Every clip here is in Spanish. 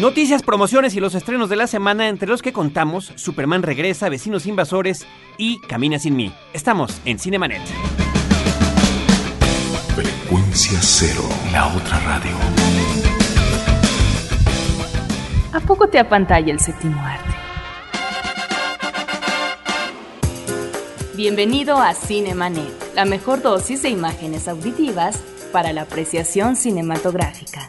Noticias, promociones y los estrenos de la semana, entre los que contamos Superman regresa, Vecinos Invasores y Camina sin mí. Estamos en Cinemanet. Frecuencia cero, la otra radio. ¿A poco te apantalla el séptimo arte? Bienvenido a Cinemanet, la mejor dosis de imágenes auditivas para la apreciación cinematográfica.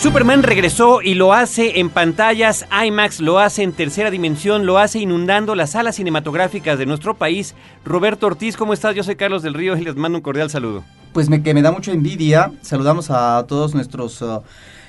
Superman regresó y lo hace en pantallas IMAX, lo hace en tercera dimensión, lo hace inundando las salas cinematográficas de nuestro país. Roberto Ortiz, ¿cómo estás? Yo soy Carlos del Río y les mando un cordial saludo. Pues me, que me da mucha envidia. Saludamos a todos nuestros uh,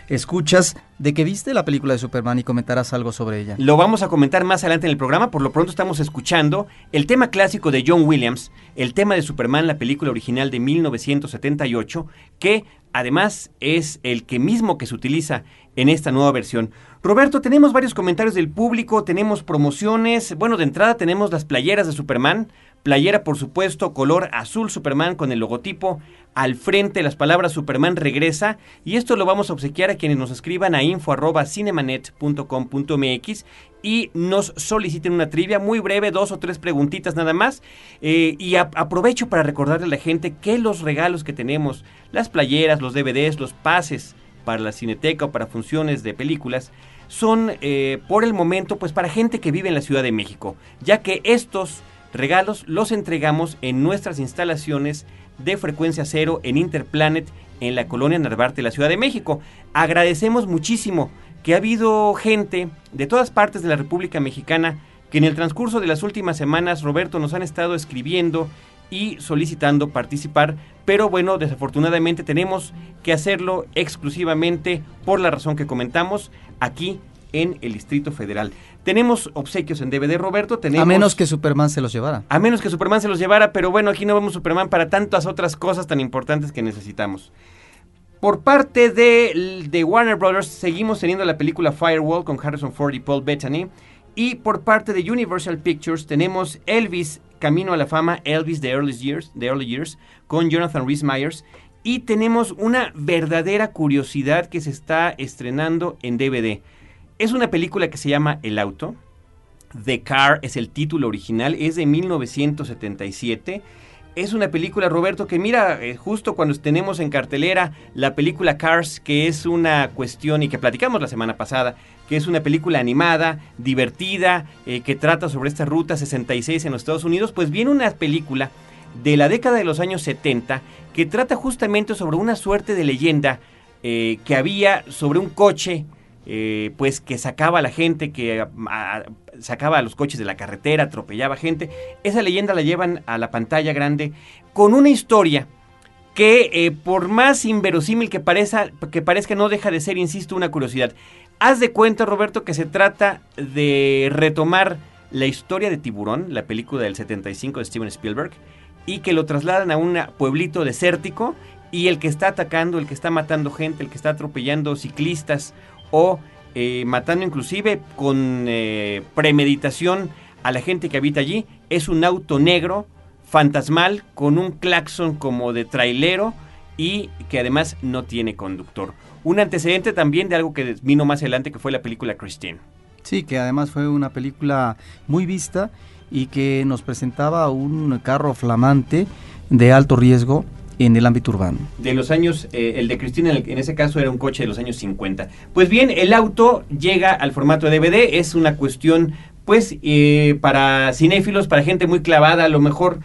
escuchas de que viste la película de Superman y comentarás algo sobre ella. Lo vamos a comentar más adelante en el programa. Por lo pronto estamos escuchando el tema clásico de John Williams, el tema de Superman, la película original de 1978, que además es el que mismo que se utiliza en esta nueva versión. Roberto, tenemos varios comentarios del público, tenemos promociones. Bueno, de entrada tenemos las playeras de Superman. Playera, por supuesto, color azul Superman con el logotipo al frente, las palabras Superman regresa. Y esto lo vamos a obsequiar a quienes nos escriban a info.cinemanet.com.mx y nos soliciten una trivia muy breve, dos o tres preguntitas nada más. Eh, y aprovecho para recordarle a la gente que los regalos que tenemos, las playeras, los DVDs, los pases para la cineteca o para funciones de películas, son eh, por el momento pues para gente que vive en la Ciudad de México, ya que estos regalos los entregamos en nuestras instalaciones de frecuencia cero en Interplanet en la colonia Narvarte, la Ciudad de México. Agradecemos muchísimo que ha habido gente de todas partes de la República Mexicana que en el transcurso de las últimas semanas, Roberto, nos han estado escribiendo y solicitando participar, pero bueno, desafortunadamente tenemos que hacerlo exclusivamente por la razón que comentamos aquí en el Distrito Federal. Tenemos obsequios en DVD, Roberto. Tenemos, a menos que Superman se los llevara. A menos que Superman se los llevara, pero bueno, aquí no vemos Superman para tantas otras cosas tan importantes que necesitamos. Por parte de, de Warner Brothers, seguimos teniendo la película Firewall con Harrison Ford y Paul Bettany. Y por parte de Universal Pictures tenemos Elvis, Camino a la Fama, Elvis The Early Years, The Early Years con Jonathan Rhys Myers. Y tenemos una verdadera curiosidad que se está estrenando en DVD. Es una película que se llama El Auto. The Car es el título original, es de 1977. Es una película, Roberto, que mira, eh, justo cuando tenemos en cartelera la película Cars, que es una cuestión y que platicamos la semana pasada, que es una película animada, divertida, eh, que trata sobre esta ruta 66 en los Estados Unidos, pues viene una película de la década de los años 70 que trata justamente sobre una suerte de leyenda eh, que había sobre un coche eh, pues que sacaba a la gente, que sacaba a los coches de la carretera, atropellaba gente. Esa leyenda la llevan a la pantalla grande con una historia que eh, por más inverosímil que, parezca, que parezca no deja de ser, insisto, una curiosidad. Haz de cuenta, Roberto, que se trata de retomar la historia de Tiburón, la película del 75 de Steven Spielberg, y que lo trasladan a un pueblito desértico y el que está atacando, el que está matando gente, el que está atropellando ciclistas o eh, matando inclusive con eh, premeditación a la gente que habita allí. Es un auto negro, fantasmal, con un claxon como de trailero y que además no tiene conductor. Un antecedente también de algo que vino más adelante que fue la película Christine. Sí, que además fue una película muy vista y que nos presentaba un carro flamante de alto riesgo en el ámbito urbano. De los años, eh, el de Cristina en, ese caso era un coche de los años 50. Pues bien, el auto llega al formato de DVD, es una cuestión pues eh, para cinéfilos, para gente muy clavada, a lo mejor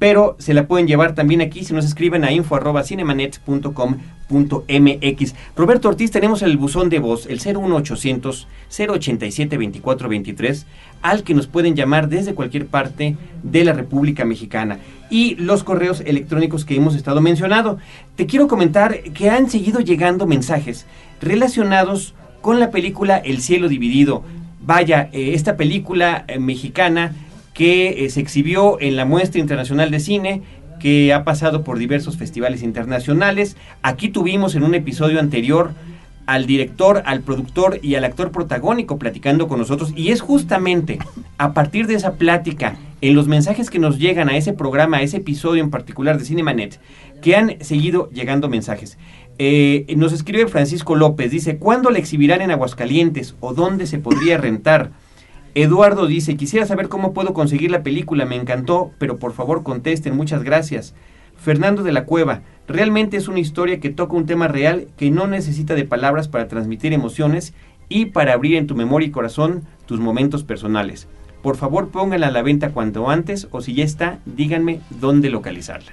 pero se la pueden llevar también aquí si nos escriben a info@cinemanet.com.mx. Roberto Ortiz, tenemos el buzón de voz, el 01800 087 2423, al que nos pueden llamar desde cualquier parte de la República Mexicana. Y los correos electrónicos que hemos estado mencionando. Te quiero comentar que han seguido llegando mensajes relacionados con la película El cielo dividido vaya, eh, esta película eh, mexicana que se exhibió en la muestra internacional de cine, que ha pasado por diversos festivales internacionales. Aquí tuvimos en un episodio anterior al director, al productor y al actor protagónico platicando con nosotros. Y es justamente a partir de esa plática, en los mensajes que nos llegan a ese programa, a ese episodio en particular de Cinemanet, que han seguido llegando mensajes. Eh, nos escribe Francisco López, dice, ¿cuándo la exhibirán en Aguascalientes o dónde se podría rentar? Eduardo dice, quisiera saber cómo puedo conseguir la película, me encantó, pero por favor contesten, muchas gracias. Fernando de la Cueva, realmente es una historia que toca un tema real que no necesita de palabras para transmitir emociones y para abrir en tu memoria y corazón tus momentos personales. Por favor pónganla a la venta cuanto antes o si ya está, díganme dónde localizarla.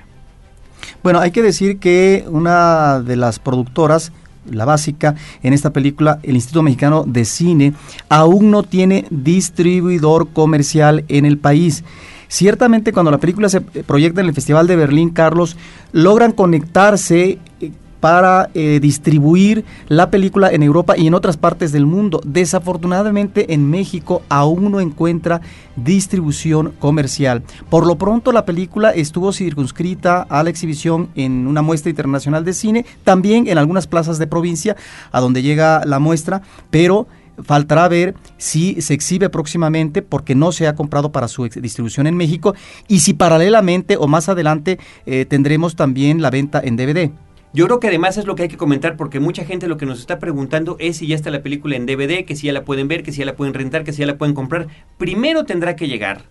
Bueno, hay que decir que una de las productoras la básica en esta película, el Instituto Mexicano de Cine aún no tiene distribuidor comercial en el país. Ciertamente cuando la película se proyecta en el Festival de Berlín, Carlos, logran conectarse eh, para eh, distribuir la película en Europa y en otras partes del mundo. Desafortunadamente en México aún no encuentra distribución comercial. Por lo pronto la película estuvo circunscrita a la exhibición en una muestra internacional de cine, también en algunas plazas de provincia a donde llega la muestra, pero faltará ver si se exhibe próximamente porque no se ha comprado para su distribución en México y si paralelamente o más adelante eh, tendremos también la venta en DVD. Yo creo que además es lo que hay que comentar porque mucha gente lo que nos está preguntando es si ya está la película en DVD, que si ya la pueden ver, que si ya la pueden rentar, que si ya la pueden comprar. Primero tendrá que llegar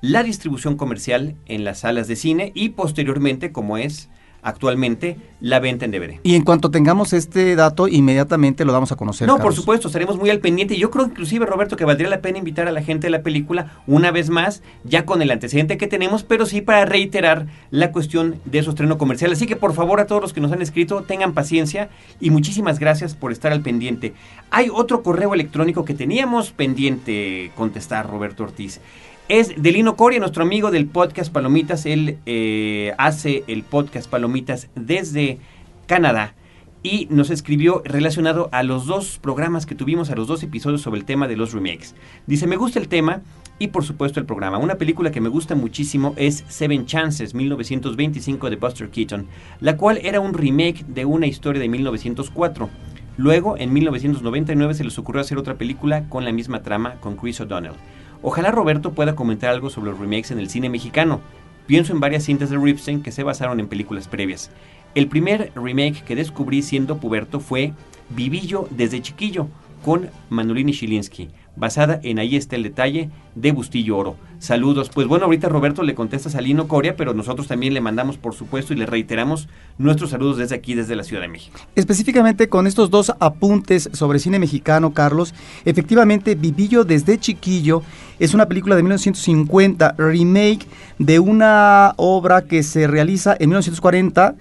la distribución comercial en las salas de cine y posteriormente, como es actualmente la venta en DVD. Y en cuanto tengamos este dato, inmediatamente lo damos a conocer. No, por supuesto, estaremos muy al pendiente. Yo creo inclusive, Roberto, que valdría la pena invitar a la gente de la película una vez más, ya con el antecedente que tenemos, pero sí para reiterar la cuestión de su estreno comercial. Así que por favor a todos los que nos han escrito, tengan paciencia y muchísimas gracias por estar al pendiente. Hay otro correo electrónico que teníamos pendiente contestar, Roberto Ortiz es Delino Coria, nuestro amigo del podcast Palomitas. Él eh, hace el podcast Palomitas desde Canadá y nos escribió relacionado a los dos programas que tuvimos, a los dos episodios sobre el tema de los remakes. Dice, me gusta el tema y por supuesto el programa. Una película que me gusta muchísimo es Seven Chances, 1925 de Buster Keaton, la cual era un remake de una historia de 1904. Luego, en 1999 se les ocurrió hacer otra película con la misma trama con Chris O'Donnell. Ojalá Roberto pueda comentar algo sobre los remakes en el cine mexicano. Pienso en varias cintas de Ripstein que se basaron en películas previas. El primer remake que descubrí siendo puberto fue Vivillo desde chiquillo, con Manolini Shilinsky, basada en Ahí está el detalle de Bustillo Oro. Saludos. Pues bueno, ahorita Roberto le contesta a Lino Coria, pero nosotros también le mandamos, por supuesto, y le reiteramos nuestros saludos desde aquí, desde la Ciudad de México. Específicamente con estos dos apuntes sobre cine mexicano, Carlos, efectivamente, Vivillo desde chiquillo es una película de 1950, remake de una obra que se realiza en 1940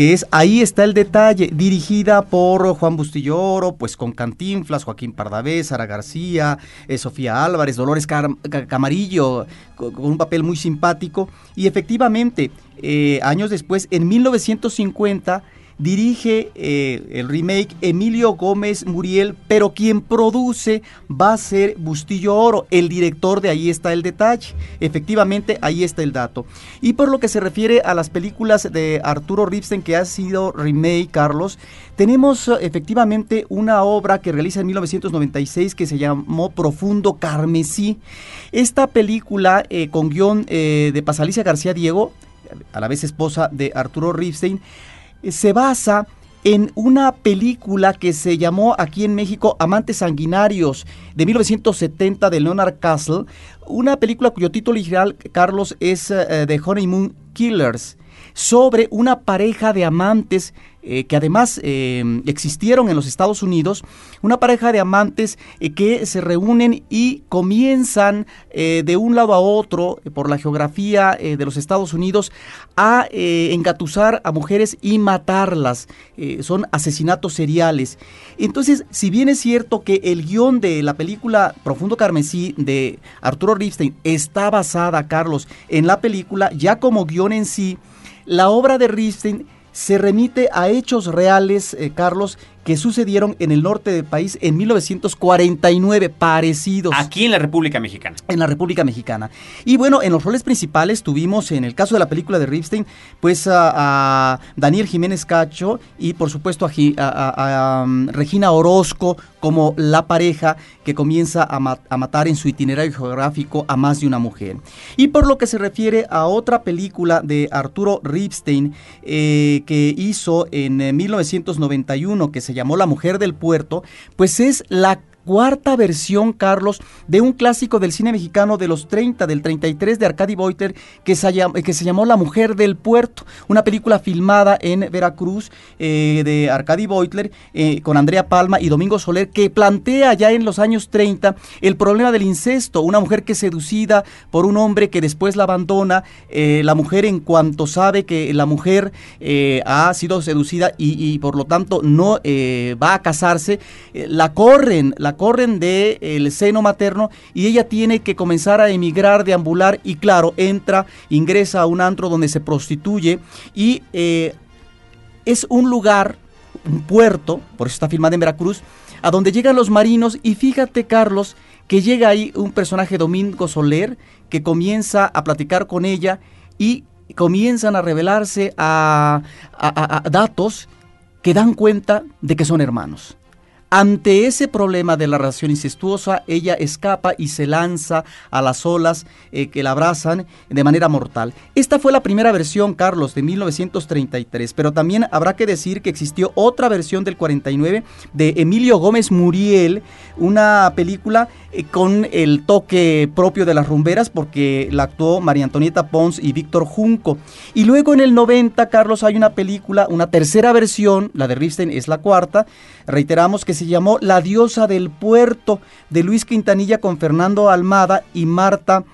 que es Ahí está el detalle, dirigida por Juan Bustilloro, pues con Cantinflas, Joaquín Pardavé, Sara García, eh, Sofía Álvarez, Dolores Camarillo, con, un papel muy simpático. Y efectivamente, eh, años después, en 1950, dirige eh, el remake Emilio Gómez Muriel, pero quien produce va a ser Bustillo Oro, el director de Ahí está el detalle. Efectivamente, ahí está el dato. Y por lo que se refiere a las películas de Arturo Ripstein que ha sido remake, Carlos, tenemos eh, efectivamente una obra que realiza en 1996 que se llamó Profundo Carmesí. Esta película eh, con guion de Pasalicia García Diego, a la vez esposa de Arturo Ripstein, se basa en una película que se llamó aquí en México Amantes Sanguinarios de 1970 de Leonard Castle, una película cuyo título original, Carlos, es The eh, Honeymoon Killers sobre una pareja de amantes eh, que además eh, existieron en los Estados Unidos, una pareja de amantes eh, que se reúnen y comienzan de un lado a otro, por la geografía de los Estados Unidos, a engatusar a mujeres y matarlas. son asesinatos seriales. Entonces, si bien es cierto que el guion de la película Profundo Carmesí de Arturo Ripstein está basada, Carlos, en la película, ya como guion en sí, la obra de Ripstein se remite a hechos reales, eh, Carlos, que sucedieron en el norte del país en 1949, parecidos. Aquí en la República Mexicana. En la República Mexicana. Y bueno, en los roles principales tuvimos, en el caso de la película de Ripstein, pues a, Daniel Jiménez Cacho y por supuesto a, um, Regina Orozco como la pareja que comienza a, matar en su itinerario geográfico a más de una mujer. Y por lo que se refiere a otra película de Arturo Ripstein eh, que hizo en 1991 eh, que se llamó La Mujer del Puerto, pues es la cuarta versión, Carlos, de un clásico del cine mexicano de los 30, del 33 de Arcadi Boiter, que se, que se llamó La Mujer del Puerto, una película filmada en Veracruz eh, de Arcadi Boitler eh, con Andrea Palma y Domingo Soler, que plantea ya en los años 30 el problema del incesto, una mujer que es seducida por un hombre que después la abandona, eh, la mujer en cuanto sabe que la mujer ha sido seducida y, por lo tanto no va a casarse, la corren, la corren del el seno materno y ella tiene que comenzar a emigrar, deambular y claro, entra, ingresa a un antro donde se prostituye y eh, es un lugar, un puerto, por eso está filmada en Veracruz, a donde llegan los marinos y fíjate Carlos que llega ahí un personaje Domingo Soler que comienza a platicar con ella y comienzan a revelarse a datos que dan cuenta de que son hermanos. Ante ese problema de la relación incestuosa, ella escapa y se lanza a las olas eh, que la abrazan de manera mortal. Esta fue la primera versión, Carlos, de 1933, pero también habrá que decir que existió otra versión del 49 de Emilio Gómez Muriel, una película eh, con el toque propio de las rumberas, porque la actuó María Antonieta Pons y Víctor Junco. Y luego en el 90, Carlos, hay una película, una tercera versión, la de Risten es la cuarta, reiteramos que se llamó La diosa del puerto de Luis Quintanilla con Fernando Almada y Marta.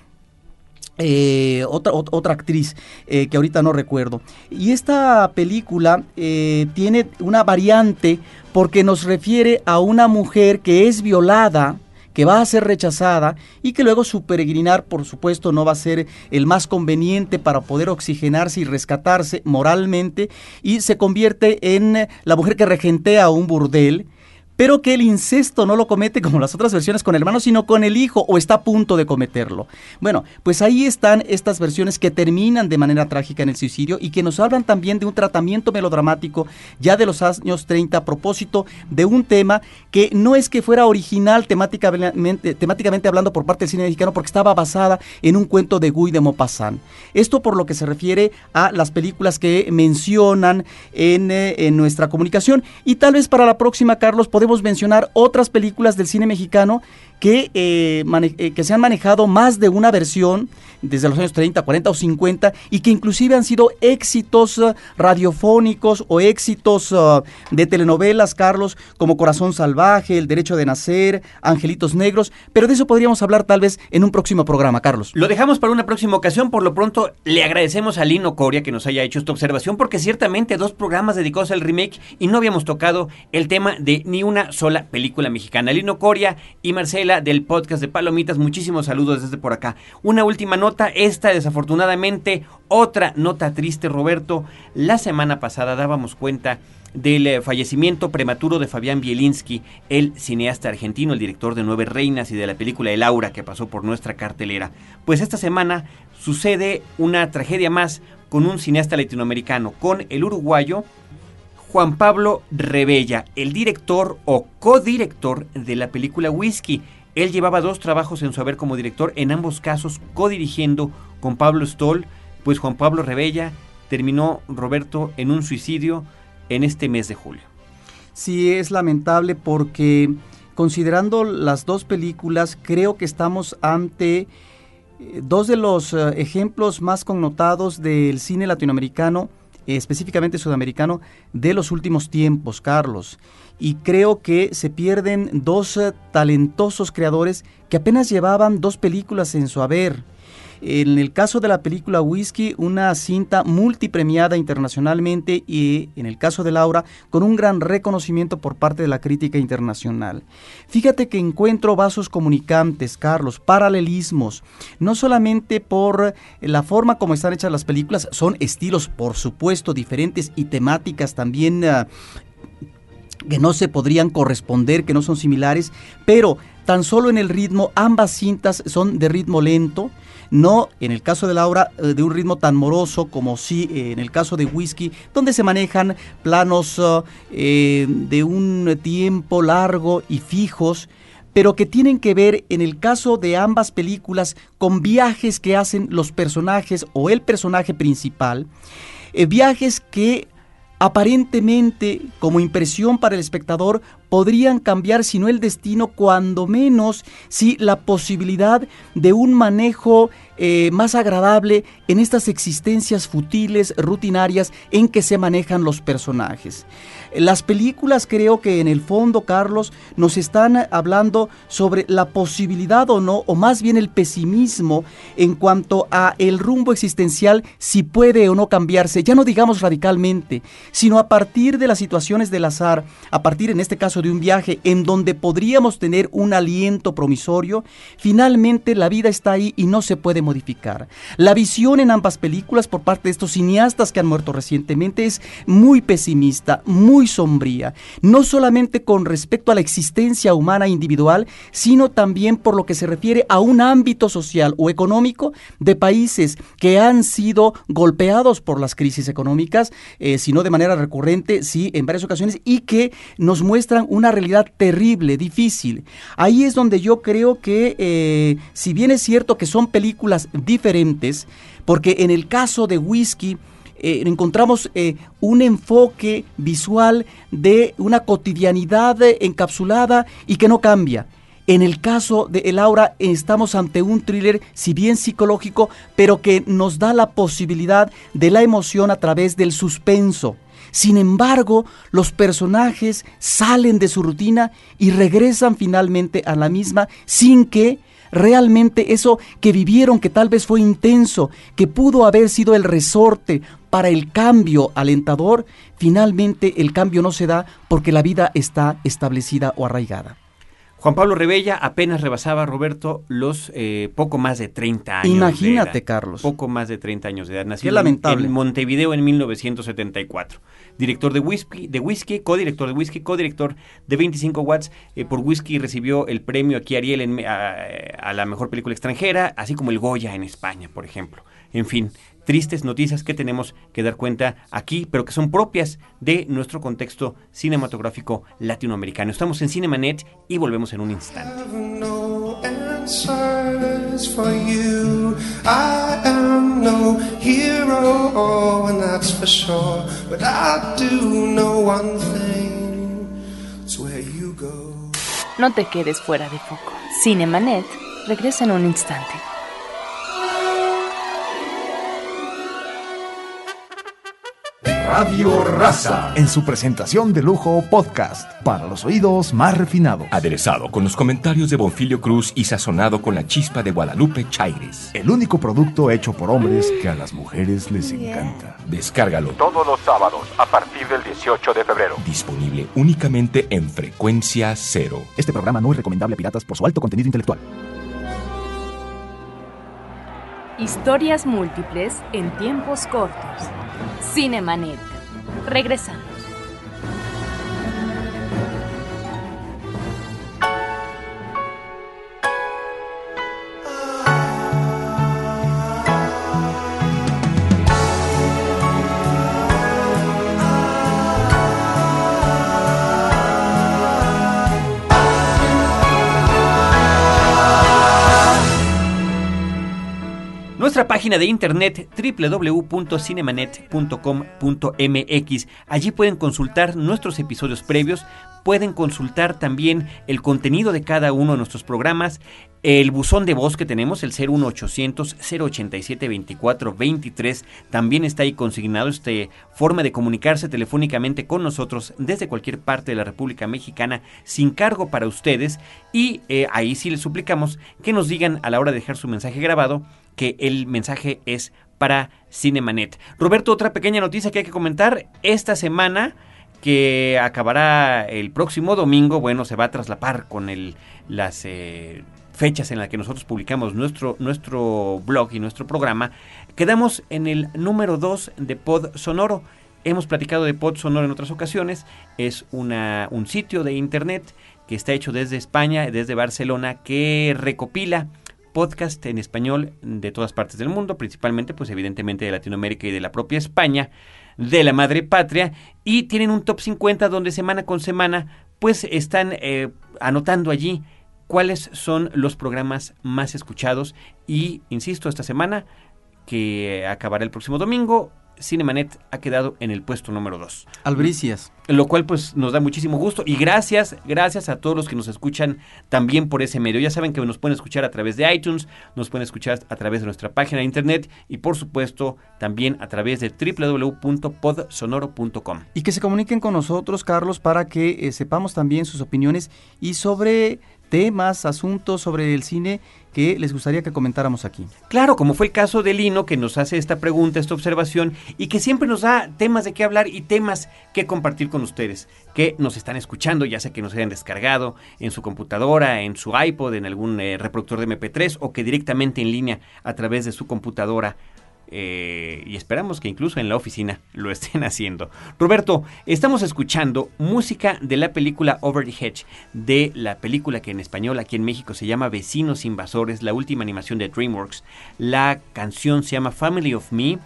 Eh, otra, otra actriz eh, que ahorita no recuerdo. Y esta película eh, tiene una variante porque nos refiere a una mujer que es violada que va a ser rechazada y que luego su peregrinar, por supuesto, no va a ser el más conveniente para poder oxigenarse y rescatarse moralmente y se convierte en la mujer que regentea un burdel pero que el incesto no lo comete como las otras versiones con el hermano, sino con el hijo o está a punto de cometerlo. Bueno, pues ahí están estas versiones que terminan de manera trágica en el suicidio y que nos hablan también de un tratamiento melodramático ya de los años 30 a propósito de un tema que no es que fuera original temáticamente, hablando por parte del cine mexicano porque estaba basada en un cuento de Guy de Maupassant. Esto por lo que se refiere a las películas que mencionan en, eh, en nuestra comunicación y tal vez para la próxima, Carlos, podemos mencionar otras películas del cine mexicano que, eh, eh, que se han manejado más de una versión desde los años 30, 40 o 50 y que inclusive han sido éxitos uh, radiofónicos o éxitos de telenovelas, Carlos, como Corazón Salvaje, El Derecho de Nacer, Angelitos Negros, pero de eso podríamos hablar tal vez en un próximo programa, Carlos. Lo dejamos para una próxima ocasión, por lo pronto le agradecemos a Lino Coria que nos haya hecho esta observación porque ciertamente dos programas dedicados al remake y no habíamos tocado el tema de ni una sola película mexicana. Lino Coria y Marcela del podcast de Palomitas, muchísimos saludos desde por acá. Una última nota, esta desafortunadamente otra nota triste, Roberto. La semana pasada dábamos cuenta del eh, fallecimiento prematuro de Fabián Bielinski, el cineasta argentino, el director de Nueve Reinas y de la película El Aura que pasó por nuestra cartelera. Pues esta semana sucede una tragedia más con un cineasta latinoamericano, con el uruguayo Juan Pablo Rebella, el director o codirector de la película Whisky. Él llevaba dos trabajos en su haber como director, en ambos casos codirigiendo con Pablo Stoll, pues Juan Pablo Rebella terminó, Roberto, en un suicidio en este mes de julio. Sí, es lamentable porque considerando las dos películas, creo que estamos ante eh, dos de los eh, ejemplos más connotados del cine latinoamericano, específicamente sudamericano, de los últimos tiempos, Carlos y creo que se pierden dos eh, talentosos creadores que apenas llevaban dos películas en su haber. En el caso de la película Whisky, una cinta multipremiada internacionalmente y en el caso de Laura, con un gran reconocimiento por parte de la crítica internacional. Fíjate que encuentro vasos comunicantes, Carlos, paralelismos, no solamente por la forma como están hechas las películas, son estilos por supuesto diferentes y temáticas también uh, que no se podrían corresponder, que no son similares, pero tan solo en el ritmo, ambas cintas son de ritmo lento, no en el caso de Laura eh, de un ritmo tan moroso como sí eh, en el caso de Whisky, donde se manejan planos eh, de un tiempo largo y fijos, pero que tienen que ver en el caso de ambas películas con viajes que hacen los personajes o el personaje principal, viajes que aparentemente como impresión para el espectador podrían cambiar, si no el destino, cuando menos, si la posibilidad de un manejo eh, más agradable en estas existencias futiles, rutinarias en que se manejan los personajes. Las películas creo que en el fondo, Carlos, nos están hablando sobre la posibilidad o no, o más bien el pesimismo en cuanto a el rumbo existencial, si puede o no cambiarse, ya no digamos radicalmente, sino a partir de las situaciones del azar, a partir en este caso de un viaje en donde podríamos tener un aliento promisorio, finalmente la vida está ahí y no se puede modificar. La visión en ambas películas por parte de estos cineastas que han muerto recientemente es muy pesimista, muy sombría, no solamente con respecto a la existencia humana individual, sino también por lo que se refiere a un ámbito social o económico de países que han sido golpeados por las crisis económicas, eh, si no de manera recurrente, sí, en varias ocasiones, y que nos muestran una realidad terrible, difícil. Ahí es donde yo creo que, eh, si bien es cierto que son películas diferentes, porque en el caso de Whisky, eh, encontramos eh, un enfoque visual de una cotidianidad encapsulada y que no cambia. En el caso de El Aura estamos ante un thriller, si bien psicológico, pero que nos da la posibilidad de la emoción a través del suspenso. Sin embargo, los personajes salen de su rutina y regresan finalmente a la misma sin que realmente eso que vivieron, que tal vez fue intenso, que pudo haber sido el resorte para el cambio alentador, finalmente el cambio no se da porque la vida está establecida o arraigada. Juan Pablo Rebella apenas rebasaba, Roberto, los eh, poco más de 30 años. Imagínate, Carlos. Poco más de 30 años de edad. Nacido lamentable. en Montevideo en 1974 director de Whisky, de Whisky codirector de Whisky, codirector de 25 Watts. Eh, por Whisky recibió el premio aquí Ariel en, a, la mejor película extranjera, así como el Goya en España, por ejemplo. En fin, tristes noticias que tenemos que dar cuenta aquí, pero que son propias de nuestro contexto cinematográfico latinoamericano. Estamos en Cinemanet y volvemos en un instante. answers for you. I am no hero, and that's for sure. But I do know one thing: it's where you go. No te quedes fuera de foco. Cinemanet regresa en un instante. Radio Raza, en su presentación de lujo podcast, para los oídos más refinados. Aderezado con los comentarios de Bonfilio Cruz y sazonado con la chispa de Guadalupe Chaires. El único producto hecho por hombres que a las mujeres les encanta. Descárgalo todos los sábados a partir del 18 de febrero. Disponible únicamente en frecuencia cero. Este programa no es recomendable a piratas por su alto contenido intelectual. Historias múltiples en tiempos cortos. Cinemanet. Regresamos. Nuestra página de internet www.cinemanet.com.mx. Allí pueden consultar nuestros episodios previos, pueden consultar también el contenido de cada uno de nuestros programas, el buzón de voz que tenemos, el 01800 087 2423, también está ahí consignado esta forma de comunicarse telefónicamente con nosotros desde cualquier parte de la República Mexicana sin cargo para ustedes y eh, ahí sí les suplicamos que nos digan a la hora de dejar su mensaje grabado que el mensaje es para Cinemanet. Roberto, otra pequeña noticia que hay que comentar. Esta semana que acabará el próximo domingo, bueno, se va a traslapar con el, las eh, fechas en las que nosotros publicamos nuestro, nuestro blog y nuestro programa. Quedamos en el número 2 de Pod Sonoro. hemos platicado de Pod Sonoro en otras ocasiones. Es una, un sitio de internet que está hecho desde España, desde Barcelona, que recopila podcast en español de todas partes del mundo, principalmente, pues evidentemente de Latinoamérica y de la propia España, de la madre patria, y tienen un top 50 donde semana con semana, pues están eh, anotando allí cuáles son los programas más escuchados. Y, insisto, esta semana, que acabará el próximo domingo, Cinemanet ha quedado en el puesto número 2. Albricias. Lo cual pues nos da muchísimo gusto y gracias, gracias a todos los que nos escuchan también por ese medio. Ya saben que nos pueden escuchar a través de iTunes, nos pueden escuchar a través de nuestra página de internet y por supuesto también a través de www.podsonoro.com. Y que se comuniquen con nosotros, Carlos, para que eh, sepamos también sus opiniones y sobre temas, asuntos sobre el cine que les gustaría que comentáramos aquí. Claro, como fue el caso de Lino, que nos hace esta pregunta, esta observación, y que siempre nos da temas de qué hablar y temas que compartir con ustedes, que nos están escuchando, ya sea que nos hayan descargado en su computadora, en su iPod, en algún eh, reproductor de MP3, o que directamente en línea a través de su computadora eh, y esperamos que incluso en la oficina lo estén haciendo. Roberto, estamos escuchando música de la película Over the Hedge, de la película que en español aquí en México se llama Vecinos Invasores, la última animación de DreamWorks. La canción se llama Family of Me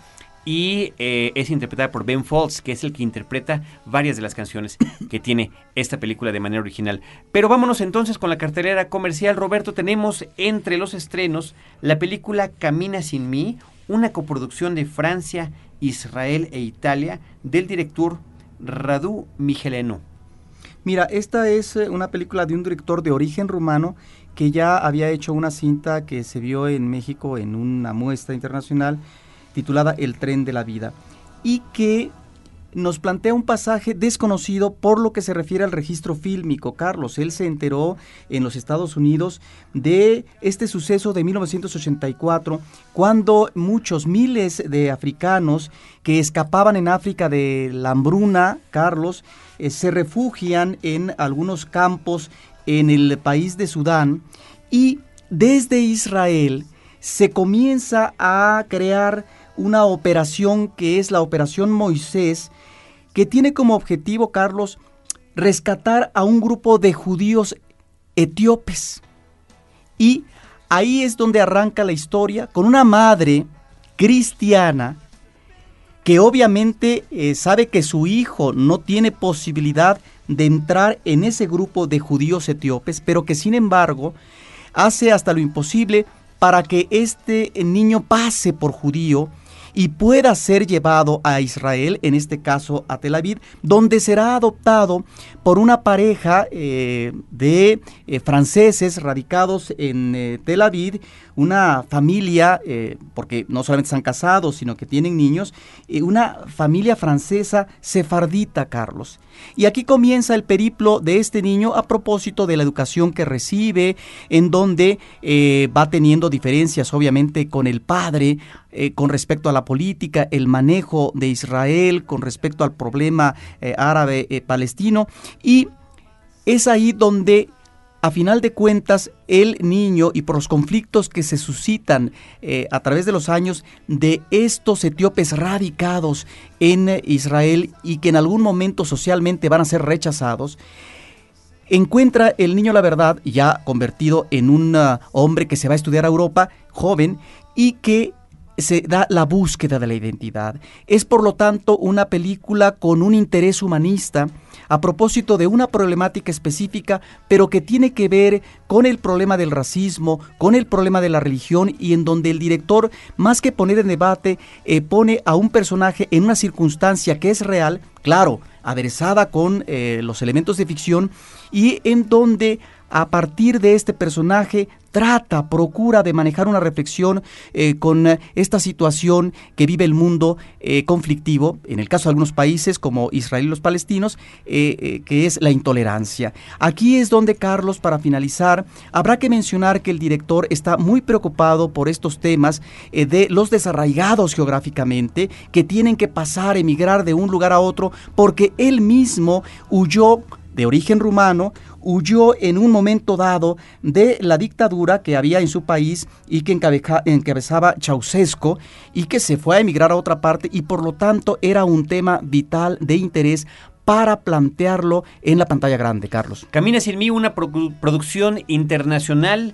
y eh, es interpretada por Ben Folds, que es el que interpreta varias de las canciones que tiene esta película de manera original. Pero vámonos entonces con la cartelera comercial. Roberto, tenemos entre los estrenos la película Camina sin mí, una coproducción de Francia, Israel e Italia del director Radu Michelenu. Mira, esta es eh, una película de un director de origen rumano que ya había hecho una cinta que se vio en México en una muestra internacional titulada El tren de la vida y que nos plantea un pasaje desconocido por lo que se refiere al registro fílmico. Carlos, él se enteró en los Estados Unidos de este suceso de 1984, cuando muchos miles de africanos que escapaban en África de la hambruna, Carlos, eh, se refugian en algunos campos en el país de Sudán y desde Israel se comienza a crear una operación que es la Operación Moisés, que tiene como objetivo, Carlos, rescatar a un grupo de judíos etíopes. Y ahí es donde arranca la historia con una madre cristiana que obviamente eh, sabe que su hijo no tiene posibilidad de entrar en ese grupo de judíos etíopes, pero que sin embargo hace hasta lo imposible para que este niño pase por judío y pueda ser llevado a Israel, en este caso a Tel Aviv, donde será adoptado por una pareja eh, de eh, franceses radicados en eh, Tel Aviv, una familia, porque no solamente están casados, sino que tienen niños, una familia francesa sefardita, Carlos. Y aquí comienza el periplo de este niño a propósito de la educación que recibe, en donde va teniendo diferencias obviamente con el padre, con respecto a la política, el manejo de Israel, con respecto al problema árabe-palestino. Y es ahí donde, a final de cuentas, el niño y por los conflictos que se suscitan eh, a través de los años de estos etíopes radicados en Israel y que en algún momento socialmente van a ser rechazados, encuentra el niño la verdad, ya convertido en un ah, hombre que se va a estudiar a Europa, joven, y que se da la búsqueda de la identidad. Es por lo tanto una película con un interés humanista a propósito de una problemática específica, pero que tiene que ver con el problema del racismo, con el problema de la religión y en donde el director, más que poner en debate, eh, pone a un personaje en una circunstancia que es real, claro, aderezada con eh, los elementos de ficción, y en donde a partir de este personaje trata, procura de manejar una reflexión eh, con esta situación que vive el mundo eh, conflictivo, en el caso de algunos países como Israel y los palestinos, eh, que es la intolerancia. Aquí es donde, Carlos, para finalizar, habrá que mencionar que el director está muy preocupado por estos temas de los desarraigados geográficamente, que tienen que pasar, emigrar de un lugar a otro, porque él mismo huyó de origen rumano, huyó en un momento dado de la dictadura que había en su país y que encabeza- encabezaba Ceausescu y que se fue a emigrar a otra parte y por lo tanto era un tema vital de interés para plantearlo en la pantalla grande, Carlos. Camina sin mí, una produ- producción internacional.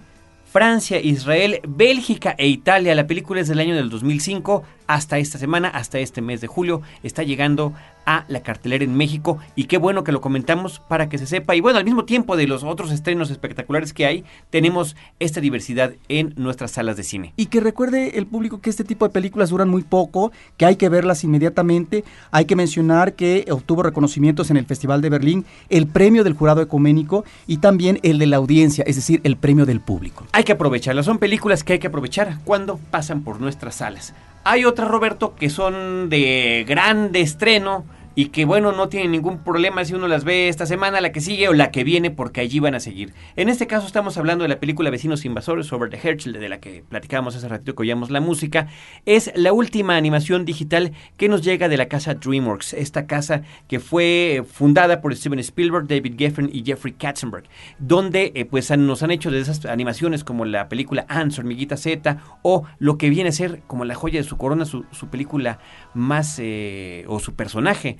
Francia, Israel, Bélgica e Italia. La película es del año del 2005. Hasta esta semana, hasta este mes de julio, está llegando a la cartelera en México. Y qué bueno que lo comentamos para que se sepa. Y bueno, al mismo tiempo de los otros estrenos espectaculares que hay, tenemos esta diversidad en nuestras salas de cine. Y que recuerde el público que este tipo de películas duran muy poco, que hay que verlas inmediatamente. Hay que mencionar que obtuvo reconocimientos en el Festival de Berlín, el premio del jurado ecuménico y también el de la audiencia, es decir, el premio del público. Hay que aprovecharlas. Son películas que hay que aprovechar cuando pasan por nuestras salas. Hay otras, Roberto, que son de grande estreno y que, bueno, no tienen ningún problema si uno las ve esta semana, la que sigue o la que viene, porque allí van a seguir. En este caso estamos hablando de la película Vecinos Invasores sobre The Herschel, de la que platicábamos hace ratito que oíamos la música. Es la última animación digital que nos llega de la casa DreamWorks, esta casa que fue fundada por Steven Spielberg, David Geffen y Jeffrey Katzenberg, donde eh, pues nos han hecho de esas animaciones como la película Ants, Hormiguita Z, o lo que viene a ser como la joya de su corona, su, su película más, eh, o su personaje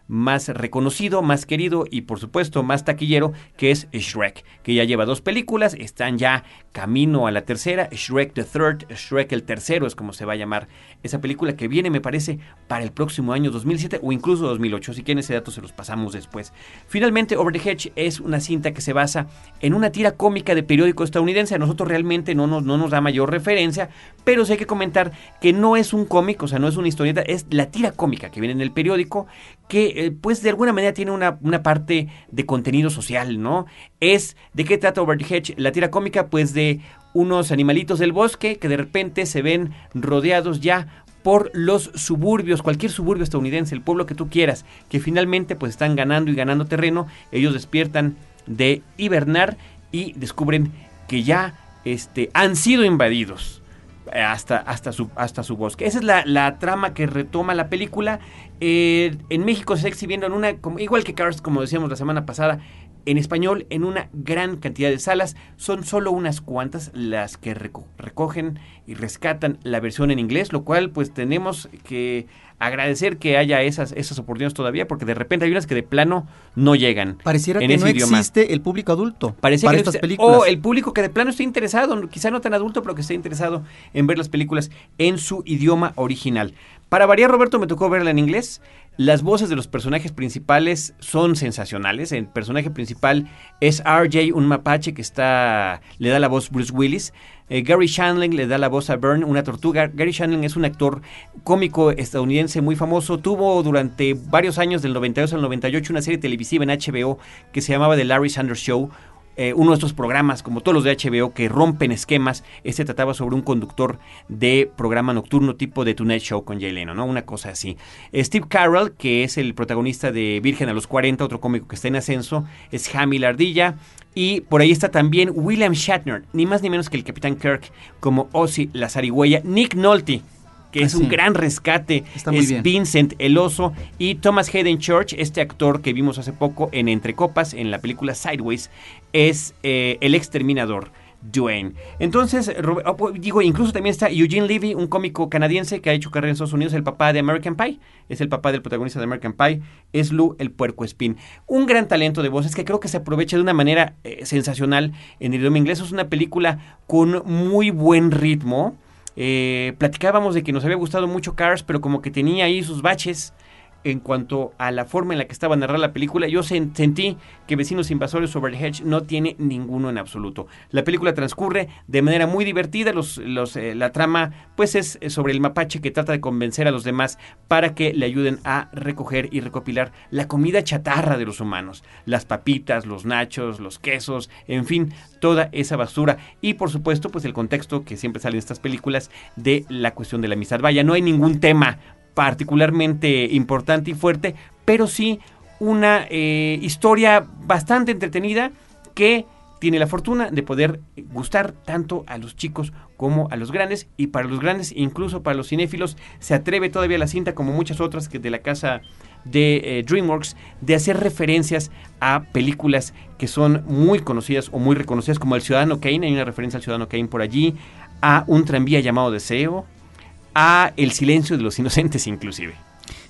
más reconocido, más querido y por supuesto más taquillero, que es Shrek, que ya lleva dos películas, están ya camino a la tercera, Shrek the Third, Shrek el tercero es como se va a llamar esa película que viene me parece para el próximo año 2007 o incluso 2008, si quieren ese dato se los pasamos después. Finalmente Over the Hedge es una cinta que se basa en una tira cómica de periódico estadounidense, a nosotros realmente no nos, no nos da mayor referencia, pero sí hay que comentar que no es un cómic, o sea, no es una historieta, es la tira cómica que viene en el periódico, que eh, pues de alguna manera tiene una, una parte de contenido social, ¿no? Es, ¿de qué trata Over the Hedge? La tira cómica, pues de unos animalitos del bosque que de repente se ven rodeados ya por los suburbios, cualquier suburbio estadounidense, el pueblo que tú quieras, que finalmente pues están ganando y ganando terreno, ellos despiertan de hibernar y descubren que ya este, han sido invadidos hasta, hasta, su, hasta su bosque. Esa es la, la trama que retoma la película. Eh, en México se está exhibiendo en una, como, igual que Cars, como decíamos la semana pasada, en español en una gran cantidad de salas. Son solo unas cuantas las que reco- recogen y rescatan la versión en inglés, lo cual pues tenemos que agradecer que haya esas, esas oportunidades todavía, porque de repente hay unas que de plano no llegan. Pareciera en que ese no idioma. existe el público adulto Parece para que estas películas. O el público que de plano esté interesado, quizá no tan adulto, pero que esté interesado en ver las películas en su idioma original. Para variar, Roberto, me tocó verla en inglés. Las voces de los personajes principales son sensacionales. El personaje principal es RJ, un mapache que está le da la voz Bruce Willis. Eh, Gary Shandling le da la voz a Byrne, una tortuga. Gary Shandling es un actor cómico estadounidense muy famoso. Tuvo durante varios años, del 92 al 98, una serie televisiva en HBO que se llamaba The Larry Sanders Show. Eh, uno de estos programas, como todos los de HBO, que rompen esquemas. Este trataba sobre un conductor de programa nocturno tipo de Tonight Show con Jay Leno, ¿no? Una cosa así. Eh, Steve Carroll, que es el protagonista de Virgen a los 40, otro cómico que está en ascenso, es Jamie la Ardilla. Y por ahí está también William Shatner, ni más ni menos que el Capitán Kirk, como Ozzy la zarigüeya. Nick Nolte, que Ah, es un gran rescate. Está muy es bien. Vincent el oso y Thomas Hayden Church, este actor que vimos hace poco en Entre Copas en la película Sideways, es eh, el exterminador. Dwayne. Entonces, oh, pues, digo, incluso también está Eugene Levy, un cómico canadiense que ha hecho carrera en Estados Unidos, el papá de American Pie. Es el papá del protagonista de American Pie. Es Lou, el puerco espín. Un gran talento de voces que creo que se aprovecha de una manera eh, sensacional en el idioma inglés. Es una película con muy buen ritmo. Eh, platicábamos de que nos había gustado mucho Cars, pero como que tenía ahí sus baches en cuanto a la forma en la que estaba narrada la película. Yo sen- sentí que Vecinos Invasores sobre el Hedge no tiene ninguno en absoluto. La película transcurre de manera muy divertida. Los, eh, la trama, pues, es eh, sobre el mapache que trata de convencer a los demás para que le ayuden a recoger y recopilar la comida chatarra de los humanos. Las papitas, los nachos, los quesos, en fin, toda esa basura. Y por supuesto, pues el contexto que siempre sale en estas películas de la cuestión de la amistad. Vaya, no hay ningún tema particularmente importante y fuerte, pero sí una eh, historia bastante entretenida que tiene la fortuna de poder gustar tanto a los chicos como a los grandes y para los grandes, incluso para los cinéfilos, se atreve todavía la cinta como muchas otras que de la casa de eh, DreamWorks de hacer referencias a películas que son muy conocidas o muy reconocidas como El Ciudadano Kane, hay una referencia al Ciudadano Kane por allí, a un tranvía llamado Deseo, a El Silencio de los Inocentes inclusive.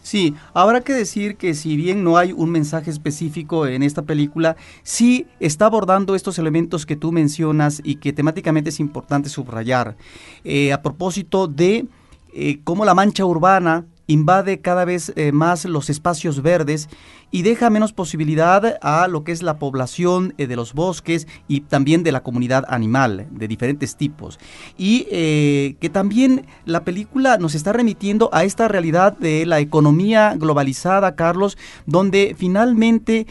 Sí, habrá que decir que si bien no hay un mensaje específico en esta película, sí está abordando estos elementos que tú mencionas y que temáticamente es importante subrayar. Eh, a propósito de eh, cómo la mancha urbana invade cada vez eh, más los espacios verdes y deja menos posibilidad a lo que es la población eh, de los bosques y también de la comunidad animal de diferentes tipos. Y eh, que también la película nos está remitiendo a esta realidad de la economía globalizada, Carlos, donde finalmente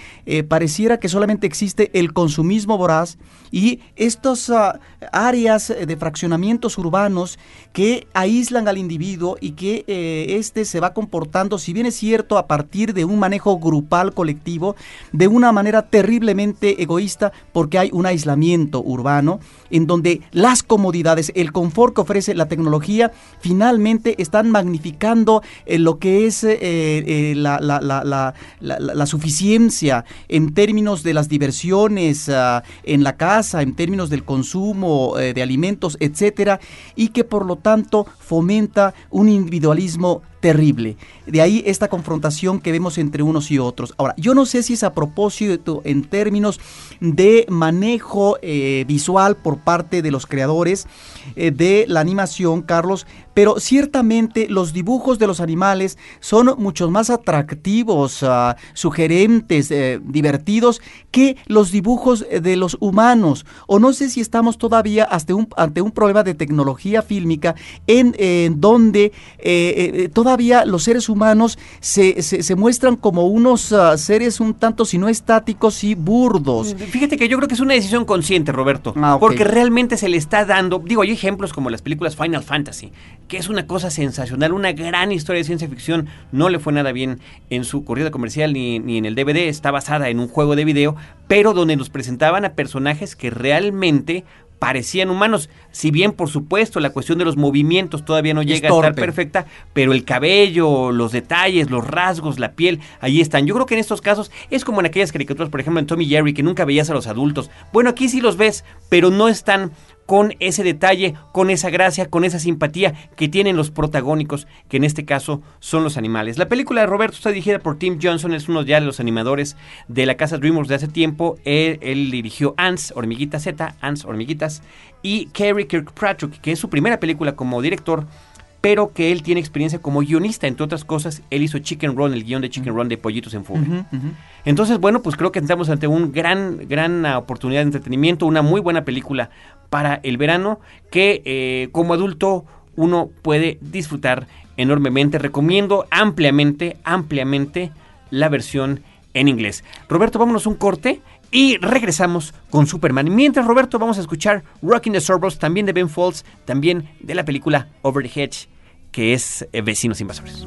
pareciera que solamente existe el consumismo voraz y estas ah, áreas de fraccionamientos urbanos que aíslan al individuo y que este se va comportando, si bien es cierto, a partir de un manejo grupal colectivo, de una manera terriblemente egoísta, porque hay un aislamiento urbano en donde las comodidades, el confort que ofrece la tecnología, finalmente están magnificando eh, lo que es eh, eh, la, la, suficiencia en términos de las diversiones ah, en la casa, en términos del consumo de alimentos, etcétera, y que por lo tanto fomenta un individualismo terrible. De ahí esta confrontación que vemos entre unos y otros. Ahora, yo no sé si es a propósito en términos de manejo eh, visual por parte de los creadores eh, de la animación, Carlos, pero ciertamente los dibujos de los animales son mucho más atractivos, ah, sugerentes, eh, divertidos que los dibujos de los humanos. O no sé si estamos todavía ante un, problema de tecnología fílmica en, donde todavía los seres humanos se, se, muestran como unos ah, seres un tanto, si no estáticos, y burdos. Fíjate que yo creo que es una decisión consciente, Roberto. Ah, porque realmente se le está dando, digo, hay ejemplos como las películas Final Fantasy, que es una cosa sensacional, una gran historia de ciencia ficción. No le fue nada bien en su corrida comercial ni, ni en el DVD, está basada en un juego de video, pero donde nos presentaban a personajes que realmente parecían humanos. Si bien, por supuesto, la cuestión de los movimientos todavía no llega a estar perfecta, pero el cabello, los detalles, los rasgos, la piel, ahí están. Yo creo que en estos casos es como en aquellas caricaturas, por ejemplo, en Tommy Jerry, que nunca veías a los adultos. Bueno, aquí sí los ves, pero no están con ese detalle, con esa gracia, con esa simpatía que tienen los protagónicos, que en este caso son los animales. La película de Roberto está dirigida por Tim Johnson, es uno ya de los animadores de la casa DreamWorks de hace tiempo. Él, dirigió Ants, Hormiguita Z, Ants, Hormiguitas, y Kerry Kirkpatrick, que es su primera película como director pero que él tiene experiencia como guionista, entre otras cosas, él hizo Chicken Run, el guion de Chicken Run de Pollitos en Fuga. Entonces, bueno, pues creo que estamos ante un gran, gran oportunidad de entretenimiento, una muy buena película para el verano que eh, como adulto uno puede disfrutar enormemente. Recomiendo ampliamente, ampliamente la versión en inglés. Roberto, vámonos un corte y regresamos con Superman. Mientras, Roberto, vamos a escuchar Rocking the Suburbs, también de Ben Folds, también de la película Over the Hedge, que es eh, Vecinos Invasores.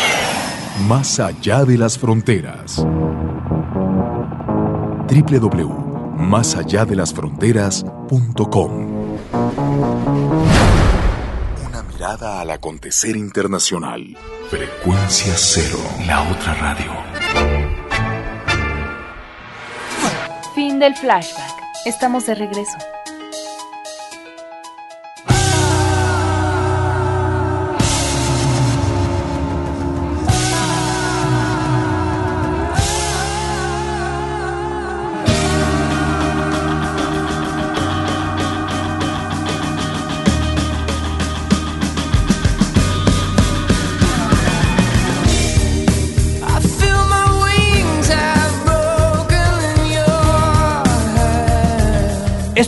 más allá de las fronteras. www.másalladelasfronteras.com Una mirada al acontecer internacional. Frecuencia cero. La otra radio. del flashback. Estamos de regreso.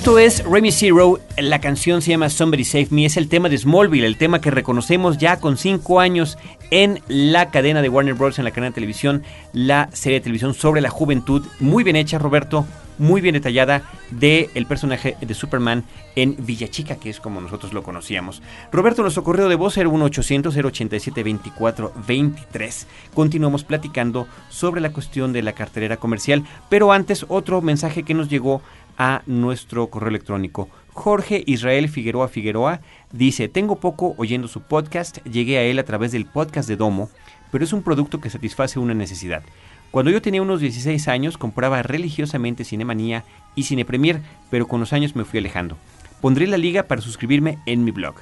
Esto es Remy Zero, la canción se llama Somebody Save Me, es el tema de Smallville, el tema que reconocemos ya con 5 años en la cadena de Warner Bros. en la cadena de televisión, la serie de televisión sobre la juventud, muy bien hecha Roberto, muy bien detallada del el personaje de Superman en Villachica, que es como nosotros lo conocíamos. Roberto, nuestro correo de voz era 1-800-087-2423. Continuamos platicando sobre la cuestión de la cartelera comercial, pero antes otro mensaje que nos llegó a nuestro correo electrónico. Jorge Israel Figueroa Figueroa dice, tengo poco oyendo su podcast, llegué a él a través del podcast de Domo, pero es un producto que satisface una necesidad. Cuando yo tenía unos 16 años compraba religiosamente Cinemanía y Cine Premier, pero con los años me fui alejando. Pondré la liga para suscribirme en mi blog.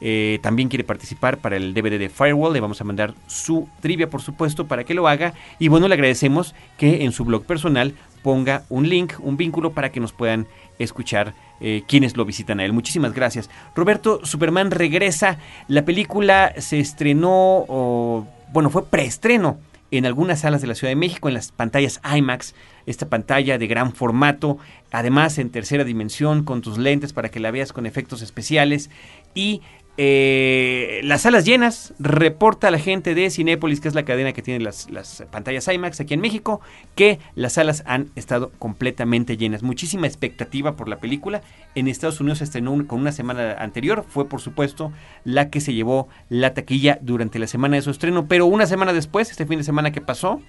Eh, también quiere participar para el DVD de Firewall. Le vamos a mandar su trivia, por supuesto, para que lo haga. Y bueno, le agradecemos que en su blog personal ponga un link, un vínculo para que nos puedan escuchar eh, quienes lo visitan a él. Muchísimas gracias. Roberto, Superman regresa. La película se estrenó, bueno, fue preestreno en algunas salas de la Ciudad de México, en las pantallas IMAX, esta pantalla de gran formato, además en tercera dimensión, con tus lentes para que la veas con efectos especiales y eh, las salas llenas, reporta la gente de Cinépolis, que es la cadena que tiene las, pantallas IMAX aquí en México, que las salas han estado completamente llenas. Muchísima expectativa por la película. En Estados Unidos estrenó con una semana anterior, fue por supuesto la que se llevó la taquilla durante la semana de su estreno, pero una semana después, este fin de semana que pasó,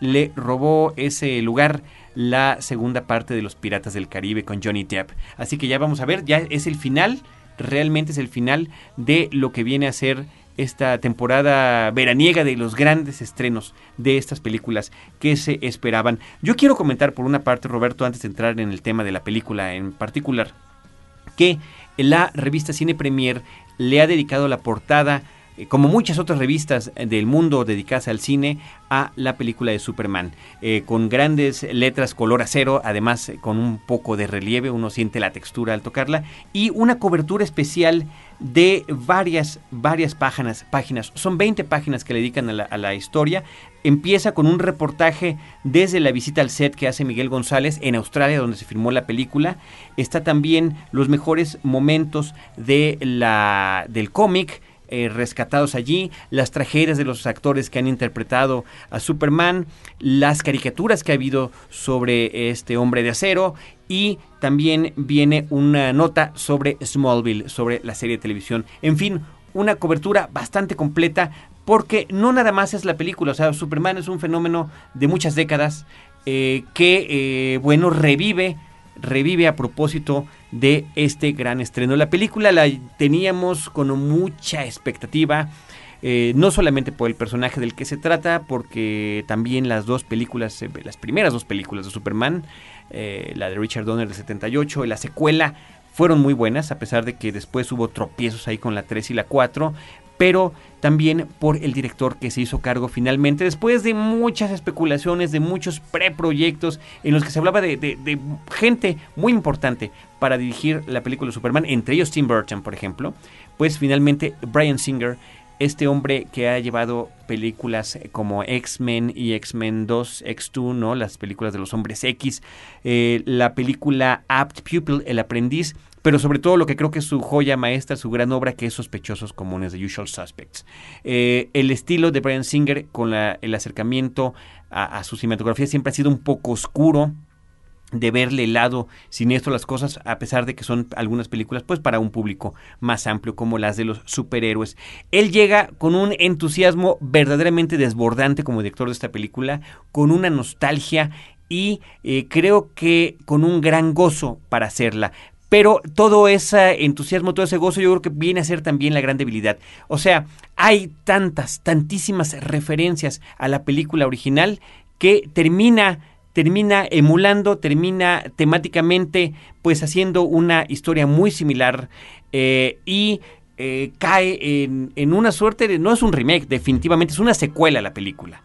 le robó ese lugar la segunda parte de Los Piratas del Caribe con Johnny Depp. Así que ya vamos a ver, ya es el final realmente es el final de lo que viene a ser esta temporada veraniega de los grandes estrenos de estas películas que se esperaban. Yo quiero comentar por una parte, Roberto, antes de entrar en el tema de la película en particular, que la revista Cine Premier le ha dedicado la portada como muchas otras revistas del mundo dedicadas al cine, a la película de Superman, eh, con grandes letras color acero, además eh, con un poco de relieve, uno siente la textura al tocarla, y una cobertura especial de varias, varias páginas, páginas. Son 20 páginas que le dedican a la, a la historia. Empieza con un reportaje desde la visita al set que hace Miguel González en Australia, donde se filmó la película. Está también los mejores momentos de la, del cómic, eh, rescatados allí, las tragedias de los actores que han interpretado a Superman, las caricaturas que ha habido sobre este hombre de acero y también viene una nota sobre Smallville, sobre la serie de televisión. En fin, una cobertura bastante completa porque no nada más es la película, o sea, Superman es un fenómeno de muchas décadas eh, que, eh, bueno, revive revive a propósito de este gran estreno. La película la teníamos con mucha expectativa. Eh, no solamente por el personaje del que se trata, porque también las dos películas, eh, las primeras dos películas de Superman, eh, la de Richard Donner de 78 y la secuela, fueron muy buenas, a pesar de que después hubo tropiezos ahí con la 3 y la 4, pero también por el director que se hizo cargo finalmente, después de muchas especulaciones, de muchos preproyectos en los que se hablaba de, gente muy importante para dirigir la película Superman, entre ellos Tim Burton, por ejemplo, pues finalmente Brian Singer este hombre que ha llevado películas como X-Men y X-Men 2, X2, ¿no? Las películas de los hombres X, eh, la película Apt Pupil, El Aprendiz, pero sobre todo lo que creo que es su joya maestra, su gran obra, que es Sospechosos Comunes, de Usual Suspects. Eh, el estilo de Brian Singer con el acercamiento a, su cinematografía siempre ha sido un poco oscuro, de verle el lado siniestro las cosas, a pesar de que son algunas películas, pues para un público más amplio, como las de los superhéroes. Él llega con un entusiasmo verdaderamente desbordante como director de esta película, con una nostalgia y eh, creo que con un gran gozo para hacerla. Pero todo ese entusiasmo, todo ese gozo, yo creo que viene a ser también la gran debilidad. O sea, hay tantas, tantísimas referencias a la película original que termina termina emulando, termina temáticamente pues haciendo una historia muy similar eh, y eh, cae en, en una suerte de, no es un remake, definitivamente es una secuela a la película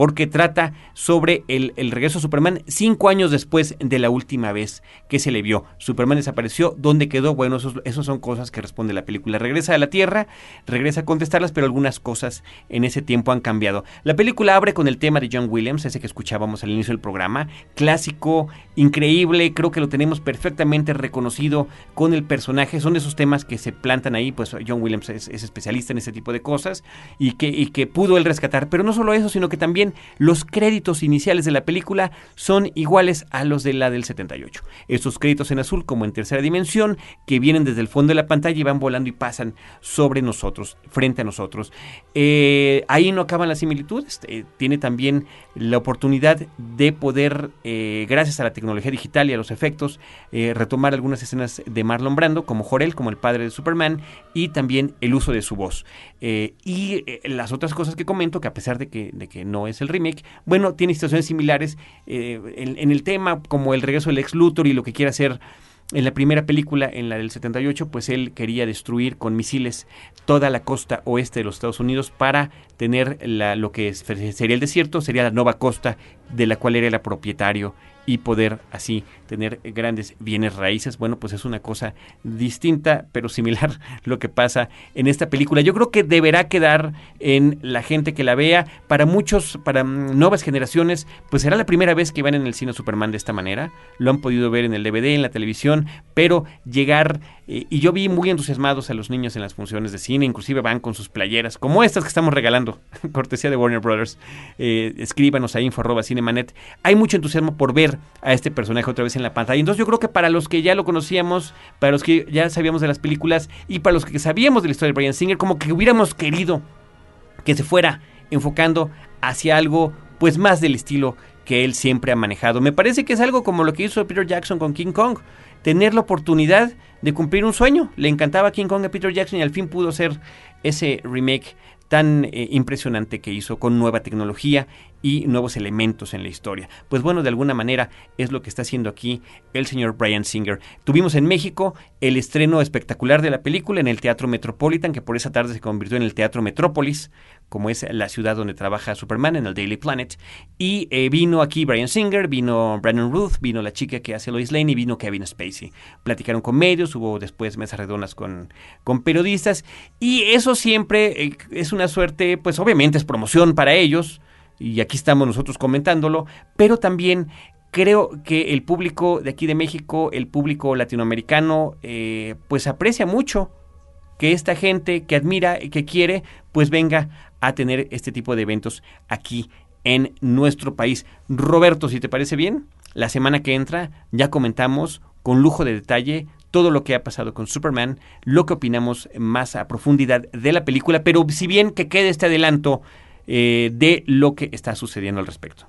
porque trata sobre el, el, regreso de Superman cinco años después de la última vez que se le vio. Superman desapareció, ¿dónde quedó? Bueno, esos, son cosas que responde la película. Regresa a la Tierra, regresa a contestarlas, pero algunas cosas en ese tiempo han cambiado. La película abre con el tema de John Williams, ese que escuchábamos al inicio del programa, clásico, increíble, creo que lo tenemos perfectamente reconocido con el personaje. Son esos temas que se plantan ahí, pues John Williams es, es especialista en ese tipo de cosas y que, y que pudo él rescatar. Pero no solo eso, sino que también los créditos iniciales de la película son iguales a los de la del 78. Estos créditos en azul como en tercera dimensión que vienen desde el fondo de la pantalla y van volando y pasan sobre nosotros, frente a nosotros. Eh, ahí no acaban las similitudes. Eh, tiene también la oportunidad de poder, eh, gracias a la tecnología digital y a los efectos, retomar algunas escenas de Marlon Brando como Jorel, como el padre de Superman, y también el uso de su voz. y las otras cosas que comento, que a pesar de que, de que no es el remake, bueno, tiene situaciones similares en, en, el tema, como el regreso del ex Luthor y lo que quiere hacer en la primera película, en la del 78, pues él quería destruir con misiles toda la costa oeste de los Estados Unidos para tener lo que sería el desierto, sería la nueva costa de la cual era el propietario y poder así tener grandes bienes raíces. Bueno, pues es una cosa distinta, pero similar lo que pasa en esta película. Yo creo que deberá quedar en la gente que la vea. Para muchos, para nuevas generaciones, pues será la primera vez que van en el cine Superman de esta manera. Lo han podido ver en el DVD, en la televisión, pero llegar eh, y yo vi muy entusiasmados a los niños en las funciones de cine, inclusive van con sus playeras, como estas que estamos regalando, cortesía de Warner Brothers. Eh, escríbanos a info cinemanet. Hay mucho entusiasmo por ver a este personaje otra vez en la pantalla. Entonces yo creo que para los que ya lo conocíamos, para los que ya sabíamos de las películas y para los que sabíamos de la historia de Brian Singer, como que hubiéramos querido que se fuera enfocando hacia algo pues más del estilo que él siempre ha manejado. Me parece que es algo como lo que hizo Peter Jackson con King Kong tener la oportunidad de cumplir un sueño. Le encantaba King Kong a Peter Jackson y al fin pudo ser ese remake tan eh, impresionante que hizo con nueva tecnología y nuevos elementos en la historia. Pues bueno, de alguna manera es lo que está haciendo aquí el señor Brian Singer. Tuvimos en México el estreno espectacular de la película en el Teatro Metropolitan, que por esa tarde se convirtió en el Teatro Metrópolis, como es la ciudad donde trabaja Superman en el Daily Planet. Y eh, vino aquí Brian Singer, vino Brandon Ruth, vino la chica que hace Lois Lane y vino Kevin Spacey. Platicaron con medios, hubo después mesas redondas con, con periodistas y eso siempre eh, es una suerte, pues obviamente es promoción para ellos y aquí estamos nosotros comentándolo, pero también creo que el público de aquí de México, el público latinoamericano, eh, pues aprecia mucho que esta gente que admira y que quiere, pues venga a tener este tipo de eventos aquí en nuestro país. Roberto, si te parece bien, la semana que entra ya comentamos con lujo de detalle todo lo que ha pasado con Superman, lo que opinamos más a profundidad de la película, pero si bien que quede este adelanto eh, de lo que está sucediendo al respecto.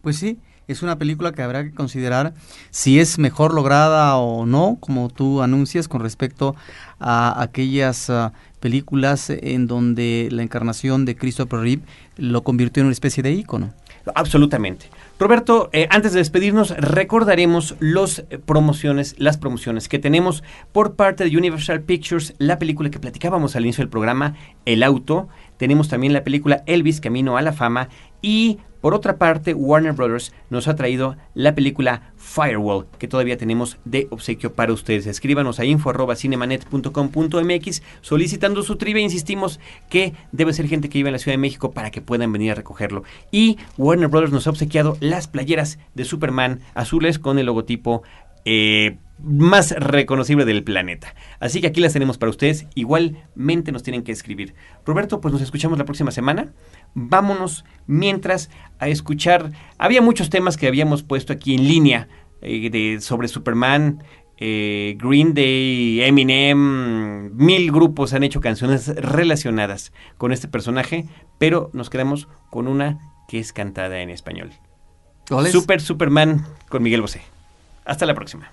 Pues sí, es una película que habrá que considerar si es mejor lograda o no, como tú anuncias con respecto a aquellas ah, películas en donde la encarnación de Christopher Reeve lo convirtió en una especie de ícono. Absolutamente. Roberto, eh, antes de despedirnos, recordaremos eh, promociones, las promociones que tenemos por parte de Universal Pictures, la película que platicábamos al inicio del programa, El Auto. Tenemos también la película Elvis, Camino a la Fama. Y por otra parte, Warner Brothers nos ha traído la película Firewall, que todavía tenemos de obsequio para ustedes. Escríbanos a info.cinemanet.com.mx solicitando su trivia. Insistimos que debe ser gente que vive en la Ciudad de México para que puedan venir a recogerlo. Y Warner Brothers nos ha obsequiado las playeras de Superman azules con el logotipo eh, más reconocible del planeta. Así que aquí las tenemos para ustedes. Igualmente nos tienen que escribir. Roberto, pues nos escuchamos la próxima semana. Vámonos mientras a escuchar. Había muchos temas que habíamos puesto aquí en línea eh, de, sobre Superman. Eh, Green Day, Eminem, mil grupos han hecho canciones relacionadas con este personaje, pero nos quedamos con una que es cantada en español. Super Superman con Miguel Bosé. Hasta la próxima.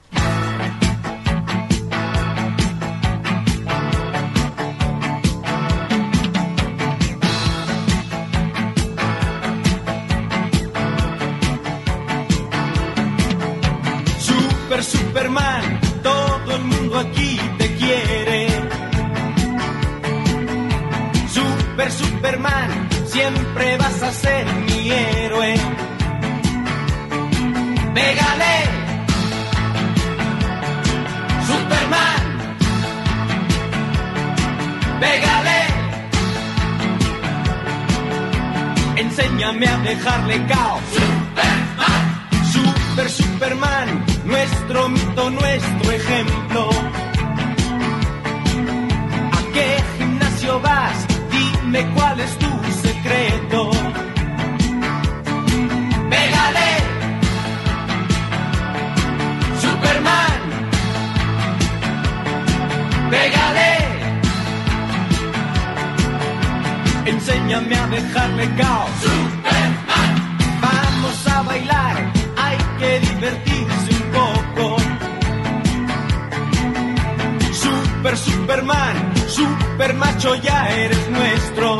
Super Superman, todo el mundo aquí te quiere. Super Superman, siempre vas a ser mi héroe. Pégale Pégale. Enséñame a dejarle caos. Super Superman, nuestro mito, nuestro ejemplo. ¿A qué gimnasio vas? Dime cuál es tu secreto. Pégale. Superman. Pégale. Enséñame a dejarle caos. Superman. Vamos a bailar, hay que divertirse un poco. Super Superman, super macho, ya eres nuestro.